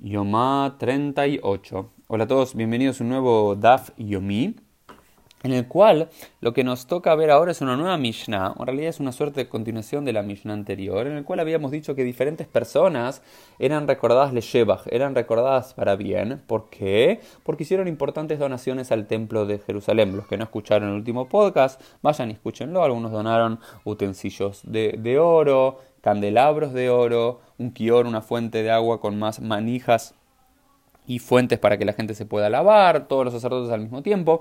Yomá 38. Hola a todos, bienvenidos a un nuevo Daf Yomi, en el cual lo que nos toca ver ahora es una nueva Mishnah, en realidad es una suerte de continuación de la Mishnah anterior, en el cual habíamos dicho que diferentes personas eran recordadas Leshebach, eran recordadas para bien. ¿Por qué? Porque hicieron importantes donaciones al templo de Jerusalén. Los que no escucharon el último podcast, vayan y escúchenlo. Algunos donaron utensilios de, de oro, candelabros de oro, un kior, una fuente de agua con más manijas y fuentes para que la gente se pueda lavar, todos los sacerdotes al mismo tiempo.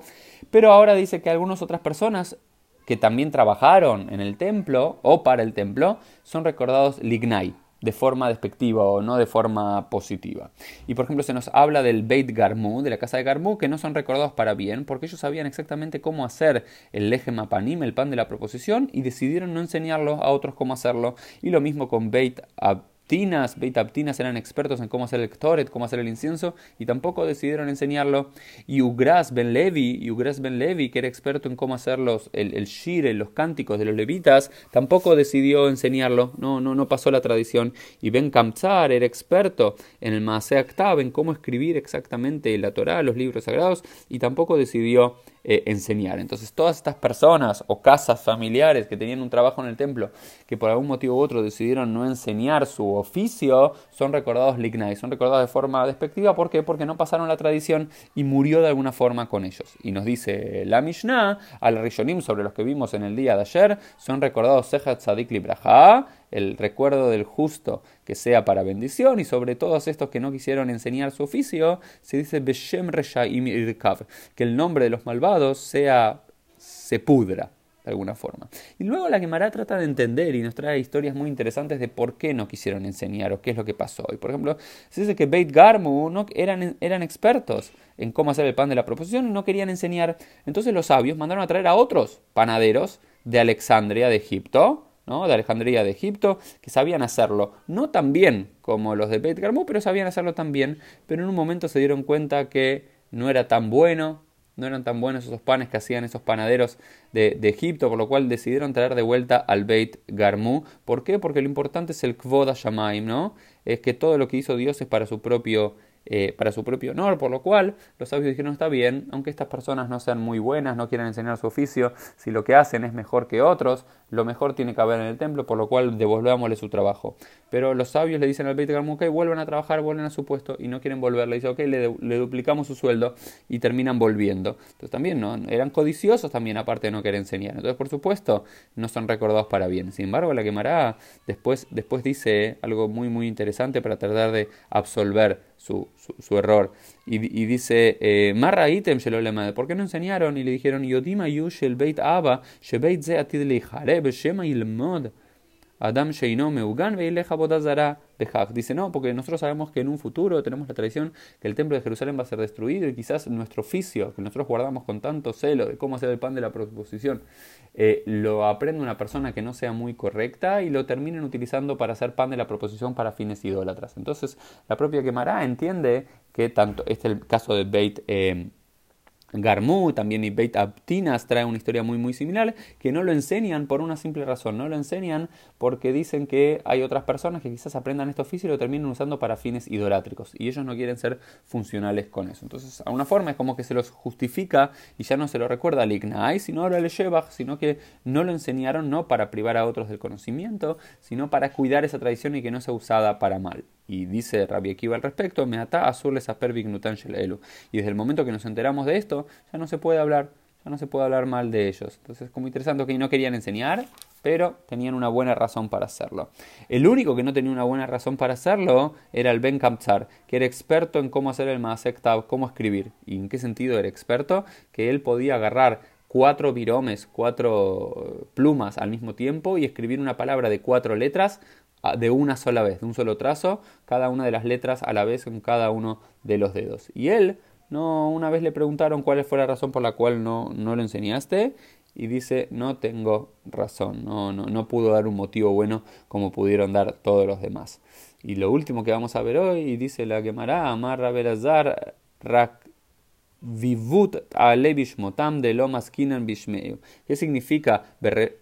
Pero ahora dice que algunas otras personas que también trabajaron en el templo o para el templo son recordados lignai, de forma despectiva o no de forma positiva. Y por ejemplo se nos habla del Beit Garmu, de la casa de Garmu, que no son recordados para bien, porque ellos sabían exactamente cómo hacer el leje mapanim, el pan de la proposición, y decidieron no enseñarlo a otros cómo hacerlo. Y lo mismo con Beit Ab Tinas, Beit Abtinas eran expertos en cómo hacer el Ktoret, cómo hacer el incienso, y tampoco decidieron enseñarlo. Y Ugras Ben Levi, Ugras Ben Levi, que era experto en cómo hacer los, el, el shire, los cánticos de los levitas, tampoco decidió enseñarlo, no, no, no pasó la tradición. Y Ben Kamtzar era experto en el Maaseh Aktab, en cómo escribir exactamente la Torah, los libros sagrados, y tampoco decidió eh, enseñar. Entonces todas estas personas o casas familiares que tenían un trabajo en el templo, que por algún motivo u otro decidieron no enseñar su oficio, son recordados lignai, son recordados de forma despectiva. ¿Por qué? Porque no pasaron la tradición y murió de alguna forma con ellos. Y nos dice la Mishnah, al Rishonim sobre los que vimos en el día de ayer, son recordados Sehat Sadik Libraha, el recuerdo del justo que sea para bendición y sobre todos estos que no quisieron enseñar su oficio, se dice Beshem Reshaim que el nombre de los malvados sea se pudra de alguna forma. Y luego la Gemara trata de entender y nos trae historias muy interesantes de por qué no quisieron enseñar o qué es lo que pasó. Y por ejemplo, se dice que Beit Garmu no, eran, eran expertos en cómo hacer el pan de la proposición y no querían enseñar. Entonces los sabios mandaron a traer a otros panaderos de Alexandria, de Egipto, de Alejandría de Egipto, que sabían hacerlo, no tan bien como los de Beit Garmú, pero sabían hacerlo tan bien, pero en un momento se dieron cuenta que no era tan bueno, no eran tan buenos esos panes que hacían esos panaderos de, Egipto, por lo cual decidieron traer de vuelta al Beit Garmú. ¿Por qué? Porque lo importante es el Kvod Shamaim, ¿no? Es que todo lo que hizo Dios es para su propio eh, para su propio honor, por lo cual los sabios dijeron está bien, aunque estas personas no sean muy buenas, no quieran enseñar su oficio, si lo que hacen es mejor que otros, lo mejor tiene que haber en el templo, por lo cual devolvámosle su trabajo. Pero los sabios le dicen al Beit Garmu, ok, vuelvan a trabajar, vuelven a su puesto y no quieren volver, le dicen, ok, le, duplicamos su sueldo y terminan volviendo. Entonces también no, eran codiciosos también, aparte de no querer enseñar. Entonces, por supuesto, no son recordados para bien. Sin embargo, la quemará después, después dice algo muy, muy interesante para tratar de absolver su, su, error. Y, y dice, eh, Marra item ¿por qué no enseñaron? Y le dijeron, Yodima yushel beit aba, shebeit ze atid beshema ilmod. Adam Sheino Meugan Bodazara Dice, no, porque nosotros sabemos que en un futuro tenemos la tradición que el templo de Jerusalén va a ser destruido y quizás nuestro oficio, que nosotros guardamos con tanto celo de cómo hacer el pan de la proposición, eh, lo aprende una persona que no sea muy correcta y lo terminen utilizando para hacer pan de la proposición para fines idólatras. Entonces, la propia Gemara entiende que tanto, este es el caso de Beit. Eh, Garmu, también y Beit Abtinas trae una historia muy muy similar, que no lo enseñan por una simple razón, no lo enseñan porque dicen que hay otras personas que quizás aprendan este oficio y lo terminen usando para fines idolátricos y ellos no quieren ser funcionales con eso. Entonces, a una forma es como que se los justifica y ya no se lo recuerda al Ignai, sino ahora le Shebach, sino que no lo enseñaron no para privar a otros del conocimiento, sino para cuidar esa tradición y que no sea usada para mal. Y dice Rabbi Akiva al respecto, me ata azul elu. Y desde el momento que nos enteramos de esto, ya no se puede hablar, ya no se puede hablar mal de ellos. Entonces es como interesante que no querían enseñar, pero tenían una buena razón para hacerlo. El único que no tenía una buena razón para hacerlo era el Ben Kamtsar, que era experto en cómo hacer el Maasek cómo escribir. ¿Y en qué sentido era experto? Que él podía agarrar cuatro viromes, cuatro plumas al mismo tiempo y escribir una palabra de cuatro letras de una sola vez, de un solo trazo, cada una de las letras a la vez en cada uno de los dedos. Y él, no, una vez le preguntaron cuál fue la razón por la cual no, no lo enseñaste, y dice, no tengo razón, no, no, no pudo dar un motivo bueno como pudieron dar todos los demás. Y lo último que vamos a ver hoy, dice la Gemara, Amarra Berazar, Rak Vivut motam de Lomas Kinan Bishmeu. ¿Qué significa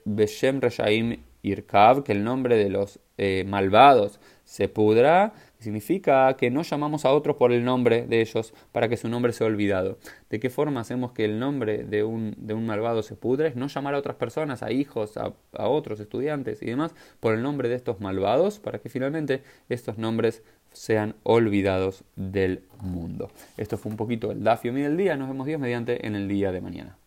Beshem Reshaim Irkav? Que el nombre de los eh, malvados se pudra. significa que no llamamos a otros por el nombre de ellos para que su nombre sea olvidado. ¿De qué forma hacemos que el nombre de un, de un malvado se pudre? Es no llamar a otras personas, a hijos, a, otros estudiantes y demás, por el nombre de estos malvados, para que finalmente estos nombres sean olvidados del mundo. Esto fue un poquito el Dafio del día. Nos vemos Dios mediante en el día de mañana.